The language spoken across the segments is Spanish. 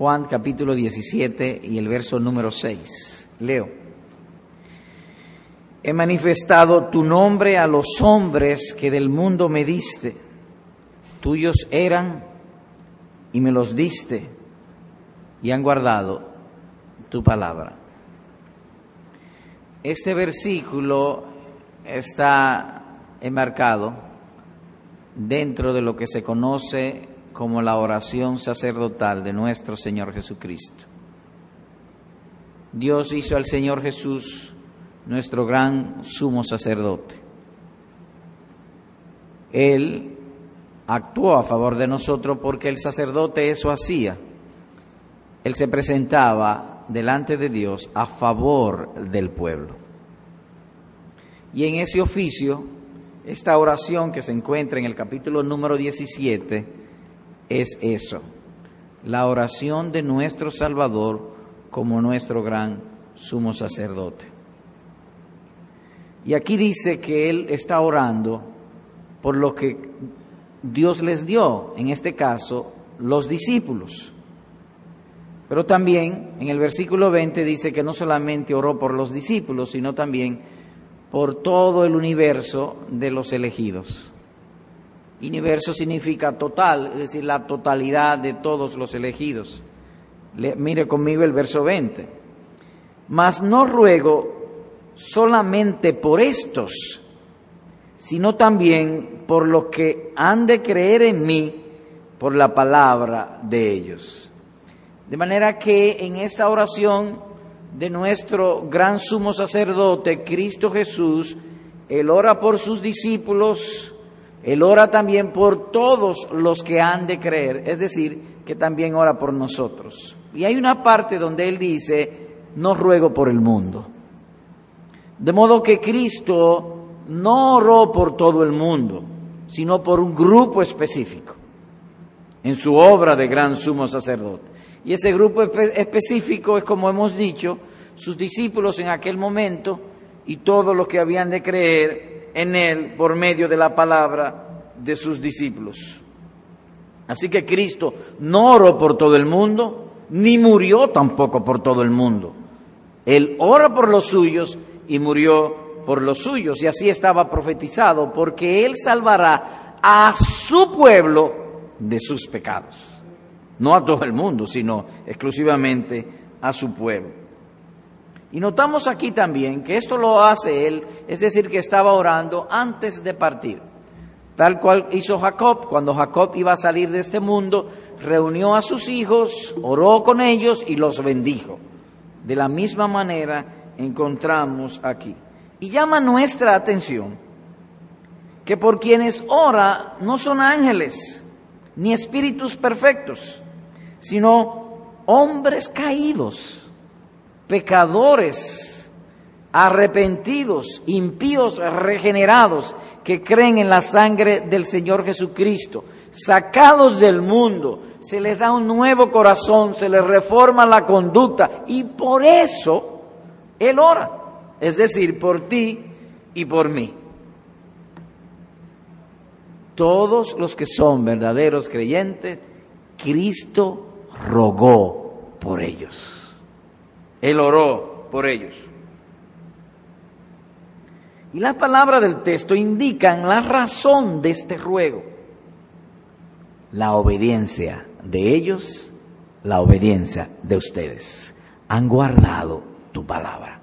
Juan capítulo 17 y el verso número 6. Leo. He manifestado tu nombre a los hombres que del mundo me diste. Tuyos eran y me los diste y han guardado tu palabra. Este versículo está enmarcado dentro de lo que se conoce como la oración sacerdotal de nuestro Señor Jesucristo. Dios hizo al Señor Jesús nuestro gran sumo sacerdote. Él actuó a favor de nosotros porque el sacerdote eso hacía. Él se presentaba delante de Dios a favor del pueblo. Y en ese oficio, esta oración que se encuentra en el capítulo número 17 es eso, la oración de nuestro Salvador como nuestro gran sumo sacerdote. Y aquí dice que Él está orando por lo que Dios les dio, en este caso, los discípulos. Pero también en el versículo 20 dice que no solamente oró por los discípulos, sino también por todo el universo de los elegidos. Universo significa total, es decir, la totalidad de todos los elegidos. mire conmigo el verso 20. Mas no ruego solamente por estos, sino también por los que han de creer en mí por la palabra de ellos. De manera que en esta oración de nuestro gran sumo sacerdote, Cristo Jesús, Él ora por sus discípulos, Él ora también por todos los que han de creer, es decir, que también ora por nosotros. Y hay una parte donde Él dice, no ruego por el mundo. De modo que Cristo no oró por todo el mundo, sino por un grupo específico en su obra de gran sumo sacerdote. Y ese grupo específico es, como hemos dicho, sus discípulos en aquel momento y todos los que habían de creer en Él por medio de la palabra de sus discípulos. Así que Cristo no oró por todo el mundo, ni murió tampoco por todo el mundo. Él ora por los suyos y murió por los suyos. Y así estaba profetizado, porque Él salvará a su pueblo de sus pecados. No a todo el mundo, sino exclusivamente a su pueblo. Y notamos aquí también que esto lo hace Él, es decir, que estaba orando antes de partir. Tal cual hizo Jacob, cuando Jacob iba a salir de este mundo, reunió a sus hijos, oró con ellos y los bendijo. De la misma manera encontramos aquí. Y llama nuestra atención que por quienes ora no son ángeles ni espíritus perfectos, sino hombres caídos, pecadores, arrepentidos, impíos, regenerados, que creen en la sangre del Señor Jesucristo, sacados del mundo, se les da un nuevo corazón, se les reforma la conducta y por eso Él ora, es decir, por ti y por mí. Todos los que son verdaderos creyentes, Cristo rogó por ellos. Él oró por ellos. Y la palabra del texto indican la razón de este ruego. La obediencia de ellos, la obediencia de ustedes. Han guardado tu palabra.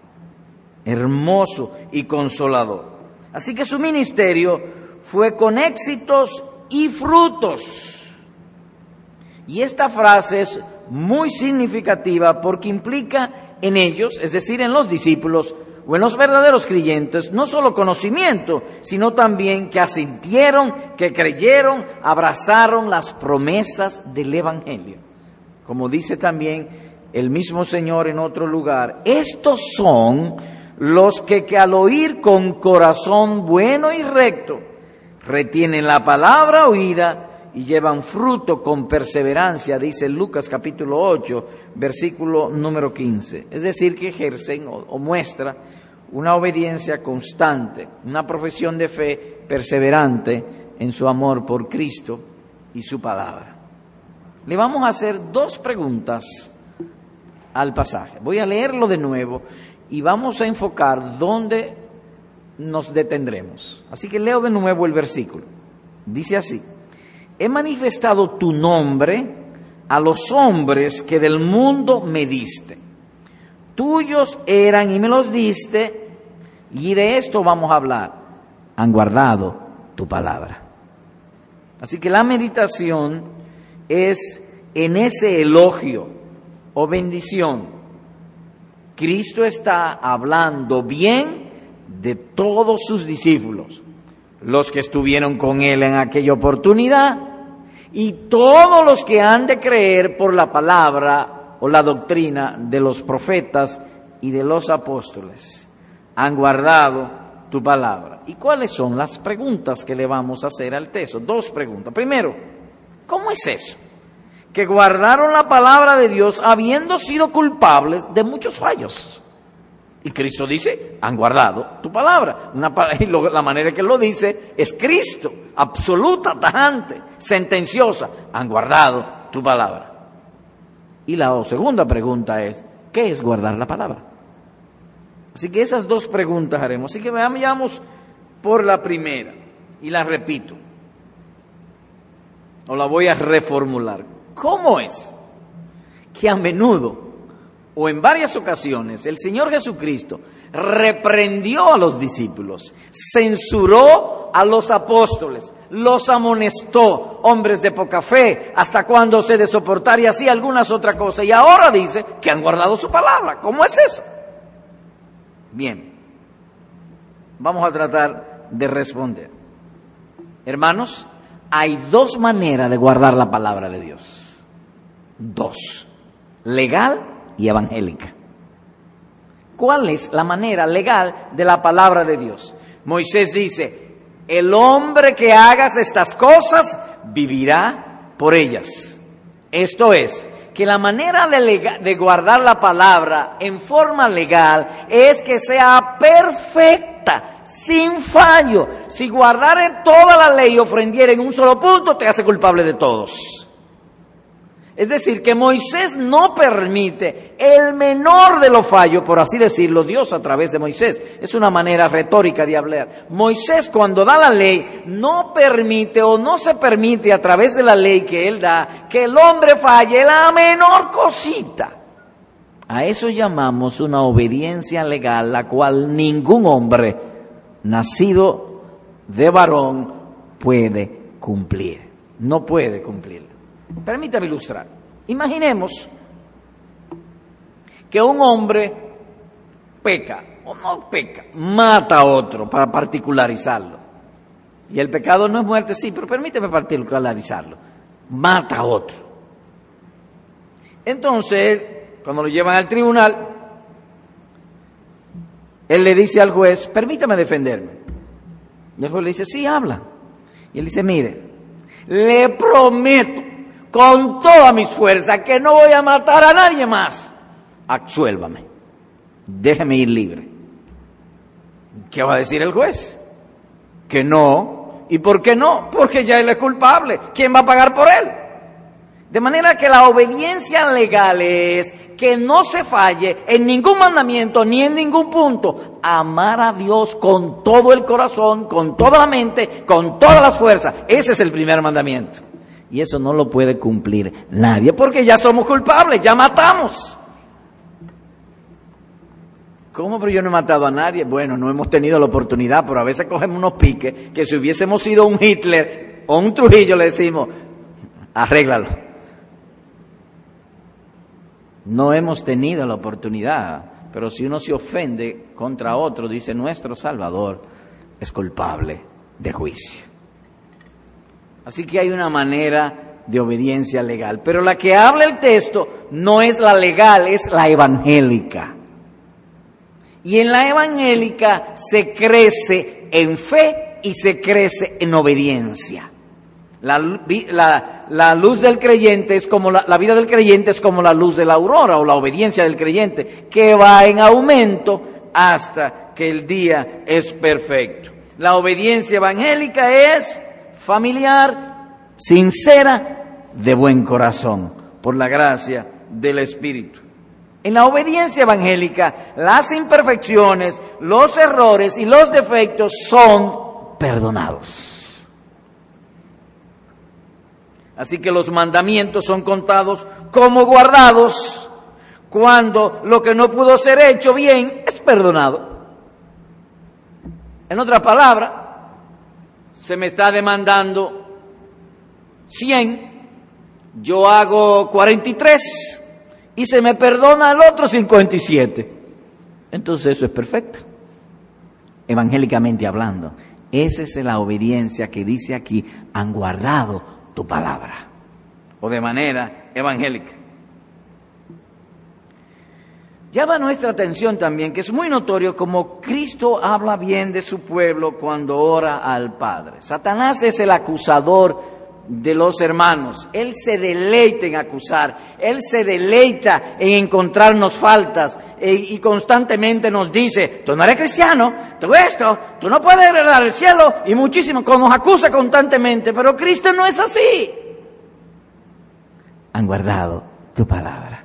Hermoso y consolador. Así que su ministerio fue con éxitos y frutos. Y esta frase es muy significativa porque implica en ellos, es decir, en los discípulos o en los verdaderos creyentes, no solo conocimiento, sino también que asintieron, que creyeron, abrazaron las promesas del Evangelio. Como dice también el mismo Señor en otro lugar, estos son los que, que al oír con corazón bueno y recto, retienen la palabra oída y llevan fruto con perseverancia, dice Lucas capítulo 8, versículo número 15. Es decir, que ejercen o, o muestra una obediencia constante, una profesión de fe perseverante en su amor por Cristo y su palabra. le vamos a hacer dos preguntas al pasaje. Voy a leerlo de nuevo y vamos a enfocar dónde nos detendremos. Así que leo de nuevo el versículo. Dice así, he manifestado tu nombre a los hombres que del mundo me diste. Tuyos eran y me los diste, y de esto vamos a hablar. Han guardado tu palabra. Así que la meditación es en ese elogio o bendición. Cristo está hablando bien de todos sus discípulos, los que estuvieron con él en aquella oportunidad y todos los que han de creer por la palabra o la doctrina de los profetas y de los apóstoles. Han guardado tu palabra. ¿Y cuáles son las preguntas que le vamos a hacer al texto? Dos preguntas. Primero, ¿cómo es eso? Que guardaron la palabra de Dios habiendo sido culpables de muchos fallos. Y Cristo dice, han guardado tu palabra. Y la manera que lo dice es Cristo, absoluta, tajante, sentenciosa. Han guardado tu palabra. Y la segunda pregunta es, ¿qué es guardar la palabra? Así que esas dos preguntas haremos. Así que veamos por la primera. Y la repito. O la voy a reformular. ¿Cómo es que a menudo o en varias ocasiones el Señor Jesucristo reprendió a los discípulos, censuró a los apóstoles, los amonestó, hombres de poca fe, hasta cuando se de soportar y así algunas otras cosas. Y ahora dice que han guardado su palabra. ¿Cómo es eso? Bien, vamos a tratar de responder. Hermanos, hay dos maneras de guardar la palabra de Dios. Dos. Legal y evangélica. ¿Cuál es la manera legal de la palabra de Dios? Moisés dice, el hombre que hagas estas cosas vivirá por ellas. Esto es, que la manera de, de, guardar la palabra en forma legal es que sea perfecta, sin fallo. Si guardare toda la ley y ofrendiera en un solo punto, te hace culpable de todos. Es decir, que Moisés no permite el menor de los fallos, por así decirlo, Dios a través de Moisés. Es una manera retórica de hablar. Moisés cuando da la ley no permite o no se permite a través de la ley que él da que el hombre falle la menor cosita. A eso llamamos una obediencia legal, la cual ningún hombre nacido de varón puede cumplir. No puede cumplirla. Permítame ilustrar. Imaginemos que un hombre peca, o no peca, mata a otro para particularizarlo. Y el pecado no es muerte, sí, pero permíteme particularizarlo. Mata a otro. Entonces, cuando lo llevan al tribunal, él le dice al juez, permítame defenderme. Y el juez le dice, sí, habla. Y él dice, mire, le prometo con toda mis fuerzas que no voy a matar a nadie más. Absuélvame. Déjeme ir libre. ¿Qué va a decir el juez? Que no. ¿Y por qué no? Porque ya él es culpable. ¿Quién va a pagar por él? De manera que la obediencia legal es que no se falle en ningún mandamiento ni en ningún punto. Amar a Dios con todo el corazón, con toda la mente, con todas las fuerzas. Ese es el primer mandamiento. Y eso no lo puede cumplir nadie, porque ya somos culpables, ya matamos. ¿Cómo? Pero yo no he matado a nadie. Bueno, no hemos tenido la oportunidad, pero a veces cogemos unos piques que si hubiésemos sido un Hitler o un Trujillo le decimos, arréglalo. No hemos tenido la oportunidad, pero si uno se ofende contra otro, dice nuestro Salvador es culpable de juicio. Así que hay una manera de obediencia legal. Pero la que habla el texto no es la legal, es la evangélica. Y en la evangélica se crece en fe y se crece en obediencia. La, luz del creyente es como la, la vida del creyente es como la luz de la aurora o la obediencia del creyente, que va en aumento hasta que el día es perfecto. La obediencia evangélica es familiar, sincera, de buen corazón, por la gracia del Espíritu. En la obediencia evangélica, las imperfecciones, los errores y los defectos son perdonados. Así que los mandamientos son contados como guardados cuando lo que no pudo ser hecho bien es perdonado. En otras palabras, se me está demandando 100, yo hago 43 y se me perdona al otro 57. Entonces eso es perfecto. Evangélicamente hablando, esa es la obediencia que dice aquí, han guardado tu palabra. O de manera evangélica. Llama nuestra atención también que es muy notorio como Cristo habla bien de su pueblo cuando ora al Padre. Satanás es el acusador de los hermanos. Él se deleita en acusar, Él se deleita en encontrarnos faltas e, y constantemente nos dice, tú no eres cristiano, tú esto, tú no puedes heredar el cielo y muchísimo, nos acusa constantemente, pero Cristo no es así. Han guardado tu palabra.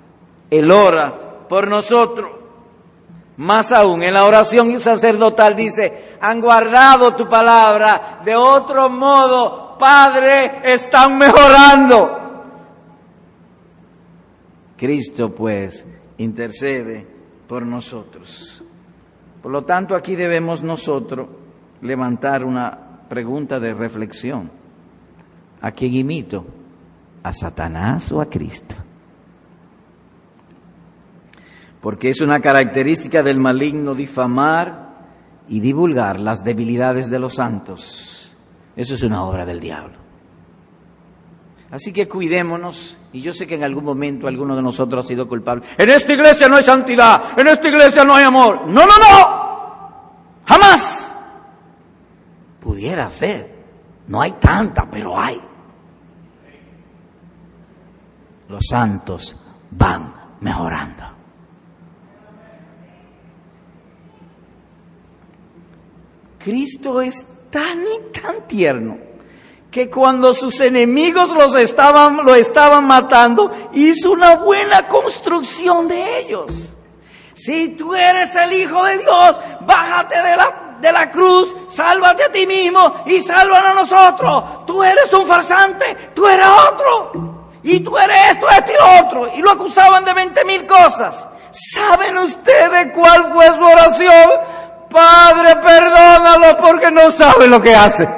Él ora por nosotros. Más aún, en la oración sacerdotal dice, han guardado tu palabra, de otro modo Padre están mejorando. Cristo pues intercede por nosotros. Por lo tanto, aquí debemos nosotros levantar una pregunta de reflexión. ¿A quién imito? ¿A Satanás o a Cristo? Porque es una característica del maligno difamar y divulgar las debilidades de los santos eso es una obra del diablo. Así que cuidémonos, y yo sé que en algún momento alguno de nosotros ha sido culpable. En esta iglesia no hay santidad, en esta iglesia no hay amor. No, no, no, jamás. Pudiera ser, no hay tanta, pero hay. Los santos van mejorando. Cristo es tan y tan tierno que cuando sus enemigos los estaban, lo estaban matando, hizo una buena construcción de ellos. Si tú eres el Hijo de Dios, bájate de la, de la cruz, sálvate a ti mismo y sálvanos a nosotros. Tú eres un farsante, tú eres otro. Y tú eres esto, esto y otro. Y lo acusaban de veinte mil cosas. ¿Saben ustedes cuál fue su oración? Padre, perdónalo porque no sabe lo que hace.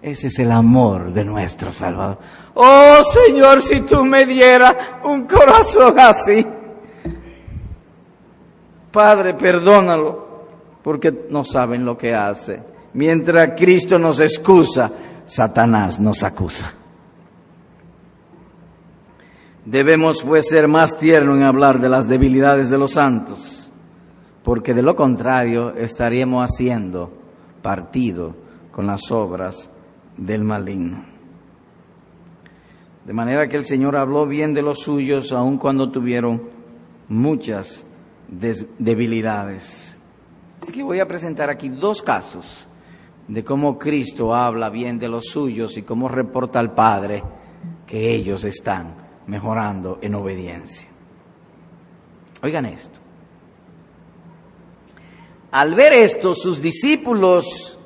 Ese es el amor de nuestro Salvador. Oh Señor, si tú me dieras un corazón así. Padre, perdónalo porque no saben lo que hace. Mientras Cristo nos excusa, Satanás nos acusa. Debemos pues ser más tiernos en hablar de las debilidades de los santos porque de lo contrario estaríamos haciendo partido con las obras del maligno. De manera que el Señor habló bien de los suyos aun cuando tuvieron muchas debilidades. Así que voy a presentar aquí dos casos de cómo Cristo habla bien de los suyos y cómo reporta al Padre que ellos están mejorando en obediencia. Oigan esto. Al ver esto, sus discípulos,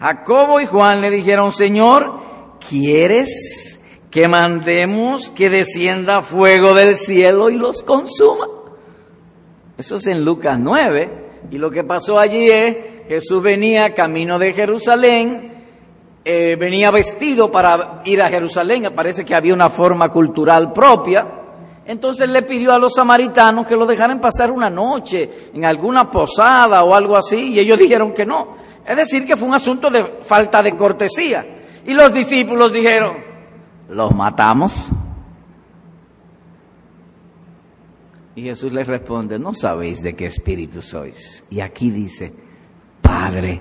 Jacobo y Juan, le dijeron, Señor, ¿quieres que mandemos que descienda fuego del cielo y los consuma? Eso es en Lucas 9. Y lo que pasó allí es, Jesús venía camino de Jerusalén, eh, venía vestido para ir a Jerusalén, parece que había una forma cultural propia, entonces le pidió a los samaritanos que lo dejaran pasar una noche en alguna posada o algo así, y ellos dijeron que no. Es decir, que fue un asunto de falta de cortesía. Y los discípulos dijeron, ¿los matamos? Y Jesús les responde, no sabéis de qué espíritu sois. Y aquí dice, Padre,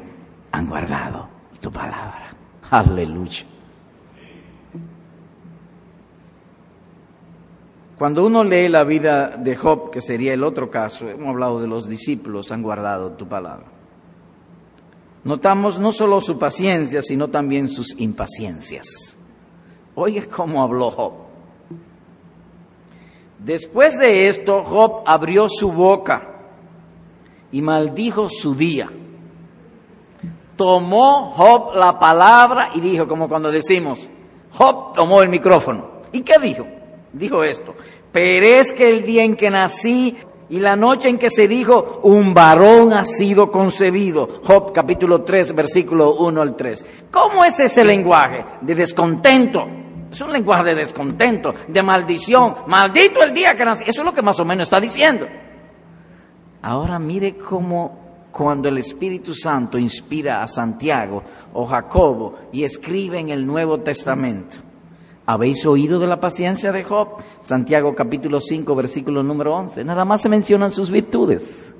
han guardado tu palabra. Aleluya. Cuando uno lee la vida de Job, que sería el otro caso, hemos hablado de los discípulos, han guardado tu palabra. Notamos no solo su paciencia, sino también sus impaciencias. Oye cómo habló Job. Después de esto, Job abrió su boca y maldijo su día. Tomó Job la palabra y dijo, como cuando decimos, Job tomó el micrófono. ¿Y qué dijo? Dijo esto, perezca el día en que nací y la noche en que se dijo, un varón ha sido concebido. Job capítulo 3, versículo 1 al 3. ¿Cómo es ese lenguaje? De descontento. Es un lenguaje de descontento, de maldición. Maldito el día que nací. Eso es lo que más o menos está diciendo. Ahora mire cómo cuando el Espíritu Santo inspira a Santiago o Jacobo y escribe en el Nuevo Testamento. ¿Habéis oído de la paciencia de Job? Santiago capítulo 5, versículo número 11. Nada más se mencionan sus virtudes.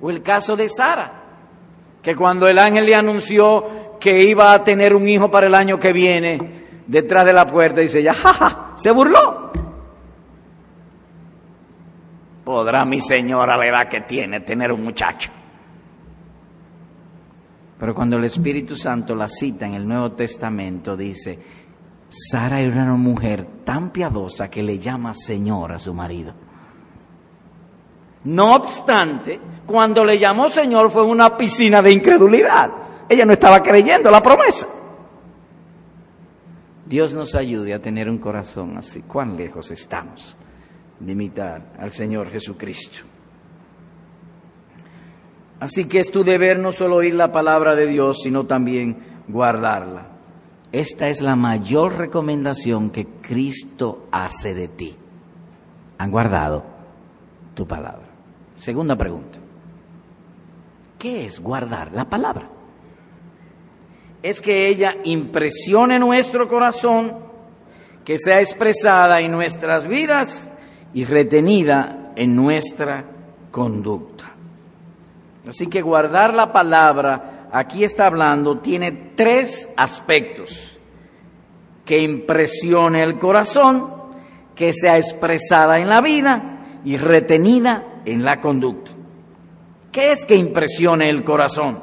O el caso de Sara, que cuando el ángel le anunció que iba a tener un hijo para el año que viene, detrás de la puerta dice ya, jaja, se burló. Podrá mi señora la edad que tiene tener un muchacho. Pero cuando el Espíritu Santo la cita en el Nuevo Testamento, dice, Sara era una mujer tan piadosa que le llama Señor a su marido. No obstante, cuando le llamó Señor fue una piscina de incredulidad. Ella no estaba creyendo la promesa. Dios nos ayude a tener un corazón así. ¿Cuán lejos estamos de imitar al Señor Jesucristo? Así que es tu deber no solo oír la palabra de Dios, sino también guardarla. Esta es la mayor recomendación que Cristo hace de ti. Han guardado tu palabra. Segunda pregunta. ¿Qué es guardar la palabra? Es que ella impresione nuestro corazón, que sea expresada en nuestras vidas y retenida en nuestra conducta. Así que guardar la palabra, aquí está hablando, tiene tres aspectos. Que impresione el corazón, que sea expresada en la vida y retenida en la conducta. ¿Qué es que impresione el corazón?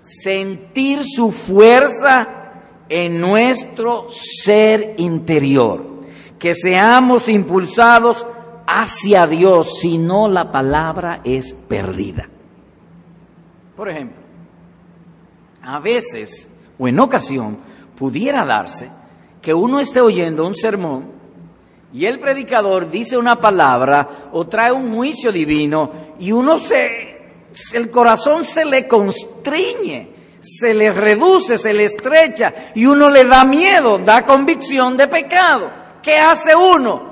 Sentir su fuerza en nuestro ser interior, que seamos impulsados hacia Dios, si no la palabra es perdida. Por ejemplo, a veces o en ocasión pudiera darse que uno esté oyendo un sermón y el predicador dice una palabra o trae un juicio divino y uno se, el corazón se le constriñe, se le reduce, se le estrecha y uno le da miedo, da convicción de pecado. ¿Qué hace uno?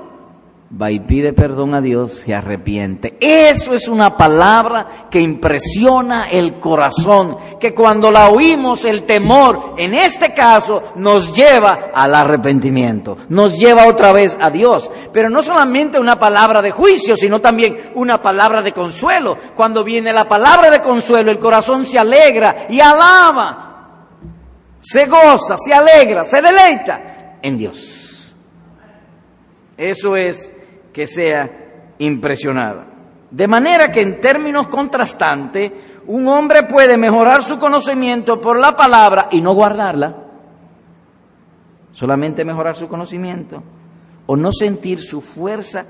Va y pide perdón a Dios, se arrepiente. Eso es una palabra que impresiona el corazón, que cuando la oímos el temor, en este caso, nos lleva al arrepentimiento, nos lleva otra vez a Dios. Pero no solamente una palabra de juicio, sino también una palabra de consuelo. Cuando viene la palabra de consuelo, el corazón se alegra y alaba, se goza, se alegra, se deleita en Dios. Eso es que sea impresionada. De manera que en términos contrastantes, un hombre puede mejorar su conocimiento por la palabra y no guardarla, solamente mejorar su conocimiento, o no sentir su fuerza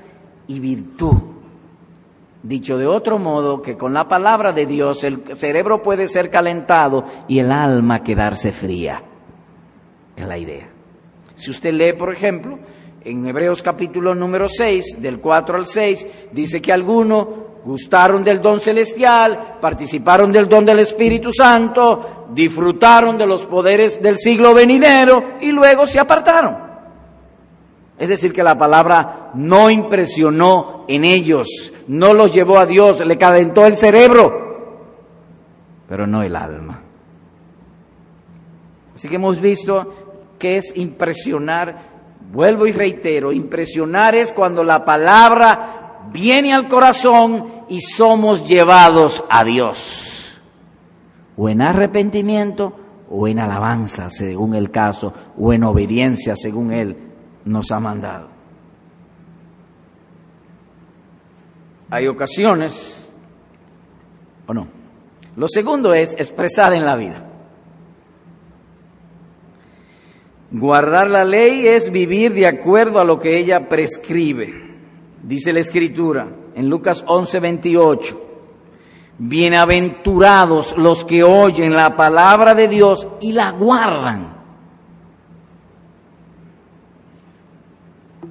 y virtud. Dicho de otro modo, que con la palabra de Dios el cerebro puede ser calentado y el alma quedarse fría. Es la idea. Si usted lee, por ejemplo, en Hebreos capítulo número 6, del 4 al 6, dice que algunos gustaron del don celestial, participaron del don del Espíritu Santo, disfrutaron de los poderes del siglo venidero y luego se apartaron. Es decir, que la palabra no impresionó en ellos, no los llevó a Dios, le calentó el cerebro, pero no el alma. Así que hemos visto que es impresionar Vuelvo y reitero, impresionar es cuando la palabra viene al corazón y somos llevados a Dios. O en arrepentimiento o en alabanza, según el caso, o en obediencia, según Él nos ha mandado. Hay ocasiones, o no. Lo segundo es expresar en la vida. Guardar la ley es vivir de acuerdo a lo que ella prescribe. Dice la Escritura en Lucas 11, 28. Bienaventurados los que oyen la palabra de Dios y la guardan.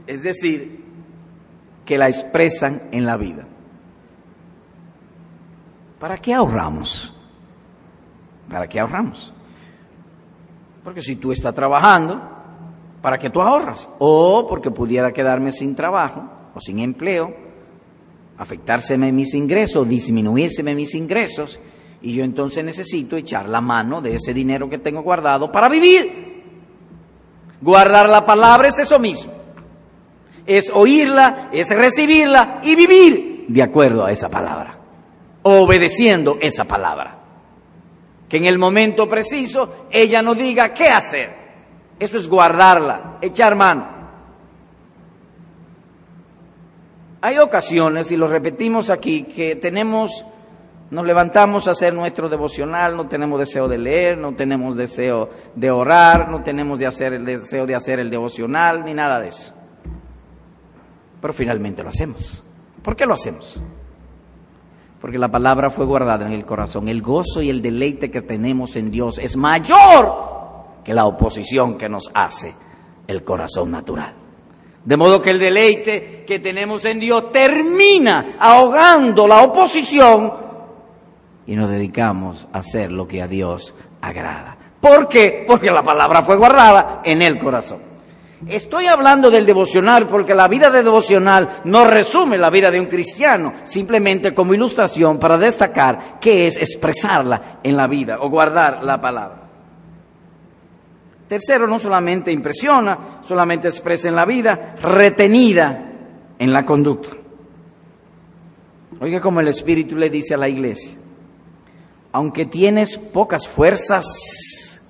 Es decir, que la expresan en la vida. ¿Para qué ahorramos? ¿Para qué ahorramos? Porque si tú estás trabajando, ¿para qué tú ahorras? O porque pudiera quedarme sin trabajo o sin empleo, afectárseme mis ingresos, disminuírseme mis ingresos, y yo entonces necesito echar la mano de ese dinero que tengo guardado para vivir. Guardar la palabra es eso mismo. Es oírla, es recibirla y vivir de acuerdo a esa palabra, obedeciendo esa palabra que en el momento preciso ella no diga qué hacer. Eso es guardarla, echar mano. Hay ocasiones, y lo repetimos aquí, que tenemos, nos levantamos a hacer nuestro devocional, no tenemos deseo de leer, no tenemos deseo de orar, no tenemos de hacer el deseo de hacer el devocional, ni nada de eso. Pero finalmente lo hacemos. ¿Por qué lo hacemos? Porque la palabra fue guardada en el corazón. El gozo y el deleite que tenemos en Dios es mayor que la oposición que nos hace el corazón natural. De modo que el deleite que tenemos en Dios termina ahogando la oposición y nos dedicamos a hacer lo que a Dios agrada. ¿Por qué? Porque la palabra fue guardada en el corazón. Estoy hablando del devocional porque la vida de devocional no resume la vida de un cristiano, simplemente como ilustración para destacar qué es expresarla en la vida o guardar la palabra. Tercero, no solamente impresiona, solamente expresa en la vida, retenida en la conducta. Oiga como el Espíritu le dice a la iglesia, aunque tienes pocas fuerzas,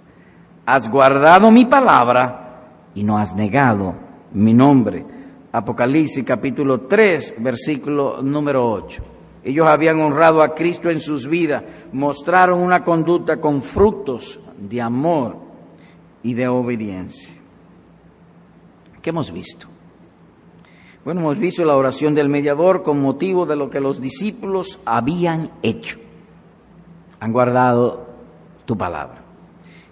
has guardado mi palabra y no has negado mi nombre. Apocalipsis capítulo 3, versículo número 8. Ellos habían honrado a Cristo en sus vidas, mostraron una conducta con frutos de amor y de obediencia. ¿Qué hemos visto? Bueno, hemos visto la oración del mediador con motivo de lo que los discípulos habían hecho. Han guardado tu palabra.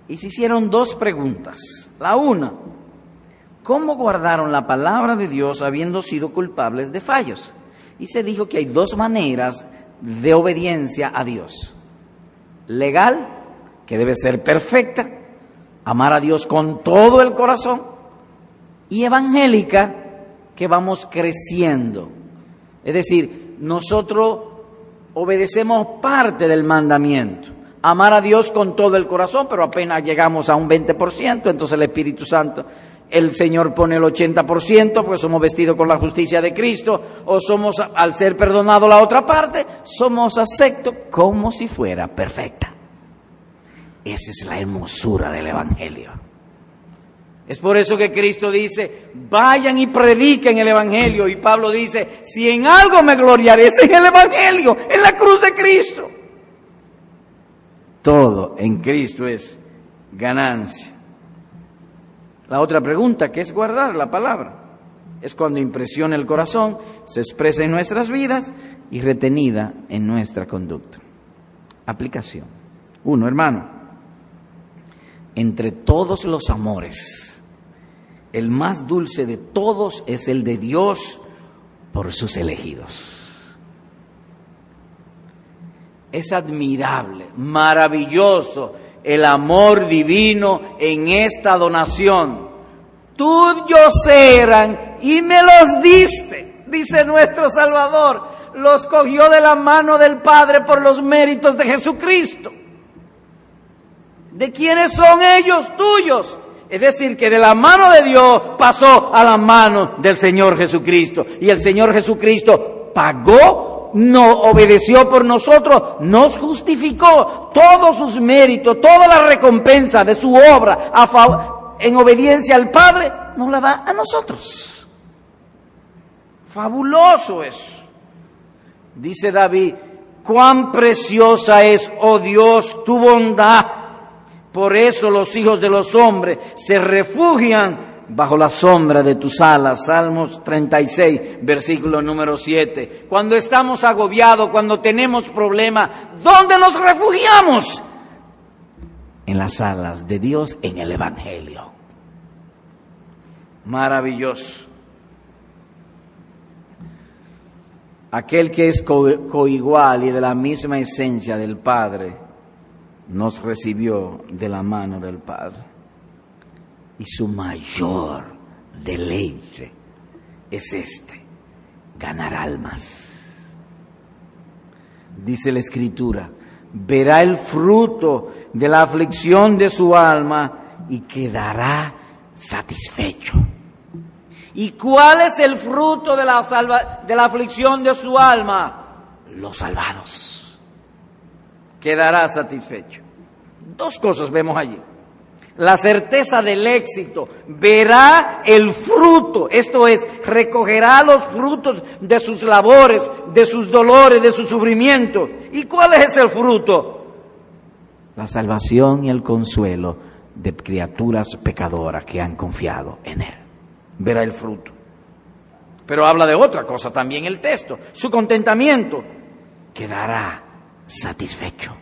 Y se hicieron dos preguntas. La una, cómo guardaron la palabra de Dios habiendo sido culpables de fallos. Y se dijo que hay dos maneras de obediencia a Dios. Legal, que debe ser perfecta, amar a Dios con todo el corazón, y evangélica, que vamos creciendo. Es decir, nosotros obedecemos parte del mandamiento. Amar a Dios con todo el corazón, pero apenas llegamos a un 20%, entonces el Espíritu Santo el Señor pone el 80% porque somos vestidos con la justicia de Cristo, o somos, al ser perdonado la otra parte, somos aceptos como si fuera perfecta. Esa es la hermosura del Evangelio. Es por eso que Cristo dice, vayan y prediquen el Evangelio. Y Pablo dice, si en algo me gloriaré es en el Evangelio, en la cruz de Cristo. Todo en Cristo es ganancia. La otra pregunta, que es guardar la palabra, es cuando impresiona el corazón, se expresa en nuestras vidas y retenida en nuestra conducta. Aplicación. Uno, hermano, entre todos los amores, el más dulce de todos es el de Dios por sus elegidos. Es admirable, maravilloso el amor divino en esta donación. Tuyos eran y me los diste, dice nuestro Salvador. Los cogió de la mano del Padre por los méritos de Jesucristo. ¿De quiénes son ellos? Tuyos. Es decir, que de la mano de Dios pasó a la mano del Señor Jesucristo. Y el Señor Jesucristo pagó no obedeció por nosotros, nos justificó todos sus méritos, toda la recompensa de su obra en obediencia al Padre, nos la da a nosotros. Fabuloso es. Dice David, cuán preciosa es, oh Dios, tu bondad Por eso los hijos de los hombres se refugian bajo la sombra de tus alas. Salmos 36, versículo número 7. Cuando estamos agobiados, cuando tenemos problemas, ¿dónde nos refugiamos? En las alas de Dios, en el Evangelio. Maravilloso. Aquel que es coigual y de la misma esencia del Padre, nos recibió de la mano del Padre. Y su mayor deleite es este, ganar almas. Dice la Escritura, verá el fruto de la aflicción de su alma y quedará satisfecho. ¿Y cuál es el fruto de la, salva, de la aflicción de su alma? Los salvados. Quedará satisfecho. Dos cosas vemos allí. La certeza del éxito. Verá el fruto. Esto es, recogerá los frutos de sus labores, de sus dolores, de su sufrimiento. ¿Y cuál es ese fruto? La salvación y el consuelo de criaturas pecadoras que han confiado en Él verá el fruto. Pero habla de otra cosa también el texto. Su contentamiento quedará satisfecho.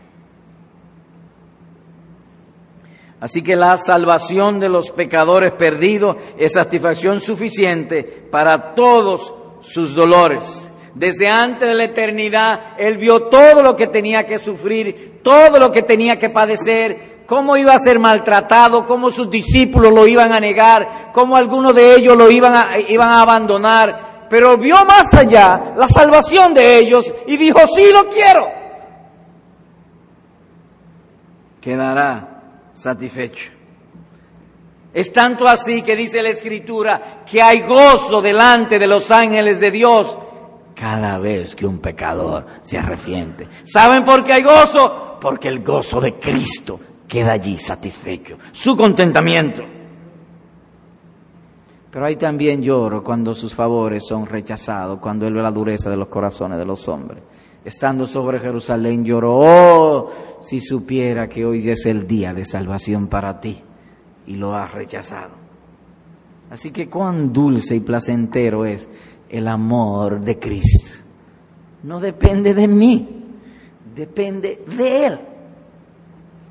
Así que la salvación de los pecadores perdidos es satisfacción suficiente para todos sus dolores. Desde antes de la eternidad, Él vio todo lo que tenía que sufrir, todo lo que tenía que padecer, cómo iba a ser maltratado, cómo sus discípulos lo iban a negar, cómo algunos de ellos lo iban a, abandonar, pero vio más allá la salvación de ellos y dijo, sí lo quiero. Quedará satisfecho. Es tanto así que dice la Escritura que hay gozo delante de los ángeles de Dios cada vez que un pecador se arrepiente. ¿Saben por qué hay gozo? Porque el gozo de Cristo queda allí satisfecho, su contentamiento. Pero hay también lloro cuando sus favores son rechazados, cuando él ve la dureza de los corazones de los hombres. Estando sobre Jerusalén lloró, oh, si supiera que hoy es el día de salvación para ti y lo has rechazado. Así que cuán dulce y placentero es el amor de Cristo. No depende de mí, depende de Él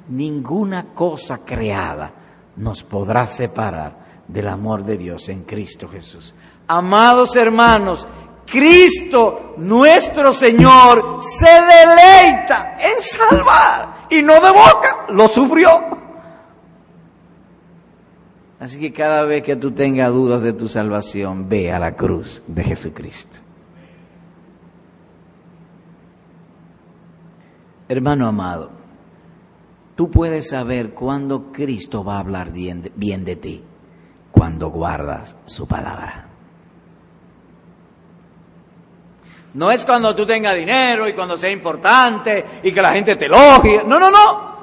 ninguna cosa creada nos podrá separar del amor de Dios en Cristo Jesús. Amados hermanos, Cristo nuestro Señor se deleita en salvar y no de boca, lo sufrió. Así que cada vez que tú tengas dudas de tu salvación, ve a la cruz de Jesucristo. Hermano amado, Tú puedes saber cuándo Cristo va a hablar bien de, ti, cuando guardas su palabra. No es cuando tú tengas dinero y cuando sea importante y que la gente te elogie. No, no, no.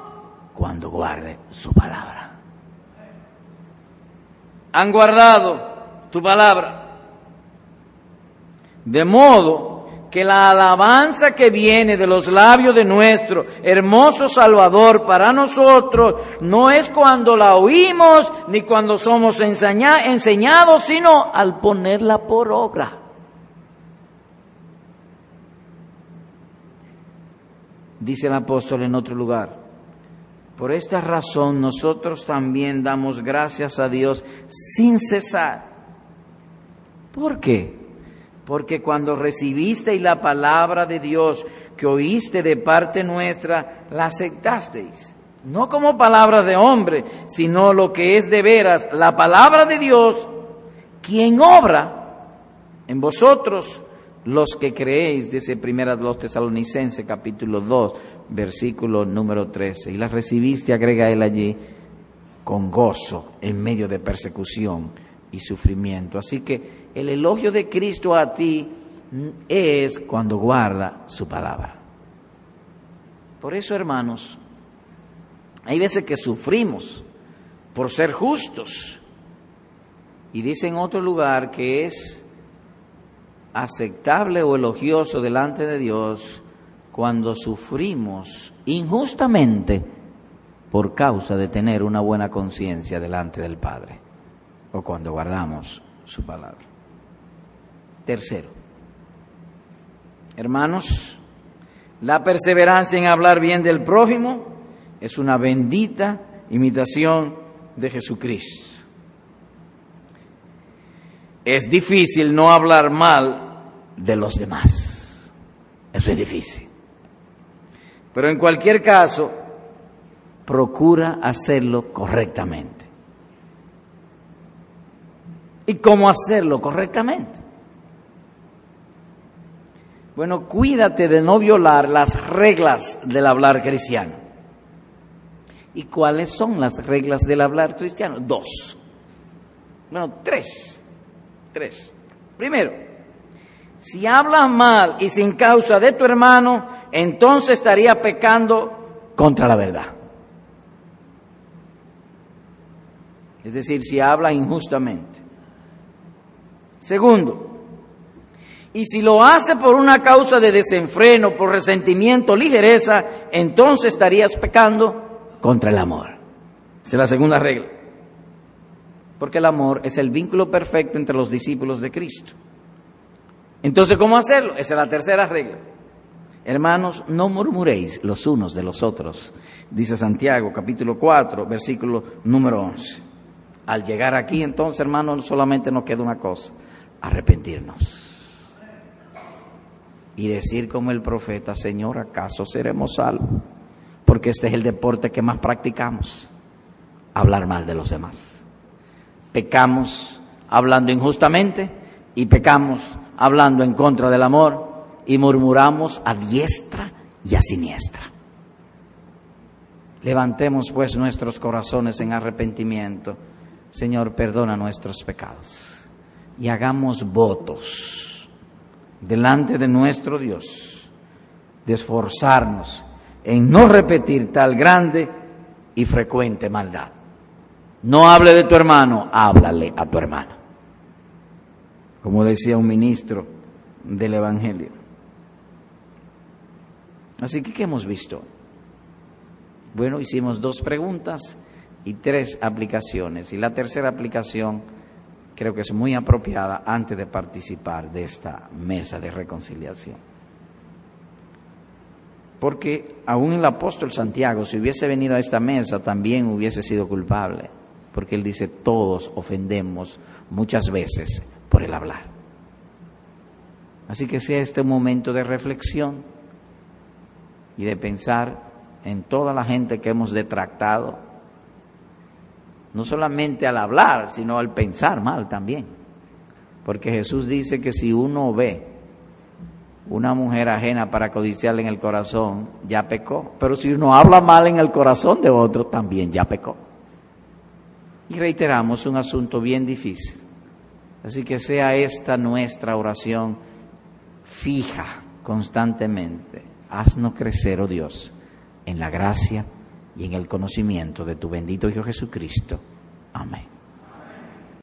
Cuando guarde su palabra. Han guardado tu palabra. De modo que la alabanza que viene de los labios de nuestro hermoso Salvador para nosotros no es cuando la oímos ni cuando somos enseñados, sino al ponerla por obra. Dice el apóstol en otro lugar, por esta razón nosotros también damos gracias a Dios sin cesar. ¿Por qué? Porque cuando recibisteis la palabra de Dios que oíste de parte nuestra, la aceptasteis. No como palabra de hombre, sino lo que es de veras, la palabra de Dios, quien obra en vosotros los que creéis, dice primera de los tesalonicenses capítulo 2, versículo número 13. Y la recibiste, agrega él allí, con gozo en medio de persecución y sufrimiento. Así que el elogio de Cristo a ti es cuando guarda su palabra. Por eso, hermanos, hay veces que sufrimos por ser justos. Y dice en otro lugar que es aceptable o elogioso delante de Dios cuando sufrimos injustamente por causa de tener una buena conciencia delante del Padre o cuando guardamos su palabra. Tercero, hermanos, la perseverancia en hablar bien del prójimo es una bendita imitación de Jesucristo. Es difícil no hablar mal de los demás. Eso es difícil. Pero en cualquier caso, procura hacerlo correctamente. ¿Y cómo hacerlo correctamente? Bueno, cuídate de no violar las reglas del hablar cristiano. ¿Y cuáles son las reglas del hablar cristiano? Dos. Bueno, tres. Tres. Primero, si hablas mal y sin causa de tu hermano, entonces estaría pecando contra la verdad. Es decir, si habla injustamente. Segundo, y si lo hace por una causa de desenfreno, por resentimiento, ligereza, entonces estarías pecando contra el amor. Esa es la segunda regla. Porque el amor es el vínculo perfecto entre los discípulos de Cristo. Entonces, ¿cómo hacerlo? Esa es la tercera regla. Hermanos, no murmuréis los unos de los otros, dice Santiago capítulo 4, versículo número 11. Al llegar aquí, entonces, hermanos, solamente nos queda una cosa, arrepentirnos. Y decir como el profeta, Señor, ¿acaso seremos salvos? Porque este es el deporte que más practicamos, hablar mal de los demás. Pecamos hablando injustamente y pecamos hablando en contra del amor y murmuramos a diestra y a siniestra. Levantemos pues nuestros corazones en arrepentimiento. Señor, perdona nuestros pecados y hagamos votos delante de nuestro Dios de esforzarnos en no repetir tal grande y frecuente maldad. No hable de tu hermano, háblale a tu hermano. Como decía un ministro del Evangelio. Así que, ¿qué hemos visto? Bueno, hicimos dos preguntas y tres aplicaciones. Y la tercera aplicación creo que es muy apropiada antes de participar de esta mesa de reconciliación. Porque aún el apóstol Santiago, si hubiese venido a esta mesa, también hubiese sido culpable. Porque él dice, todos ofendemos muchas veces por el hablar. Así que sea este momento de reflexión y de pensar en toda la gente que hemos detractado, no solamente al hablar, sino al pensar mal también. Porque Jesús dice que si uno ve una mujer ajena para codiciarle en el corazón, ya pecó. Pero si uno habla mal en el corazón de otro, también ya pecó. Y reiteramos un asunto bien difícil. Así que sea esta nuestra oración fija constantemente. Haznos crecer, oh Dios, en la gracia y en el conocimiento de tu bendito Hijo Jesucristo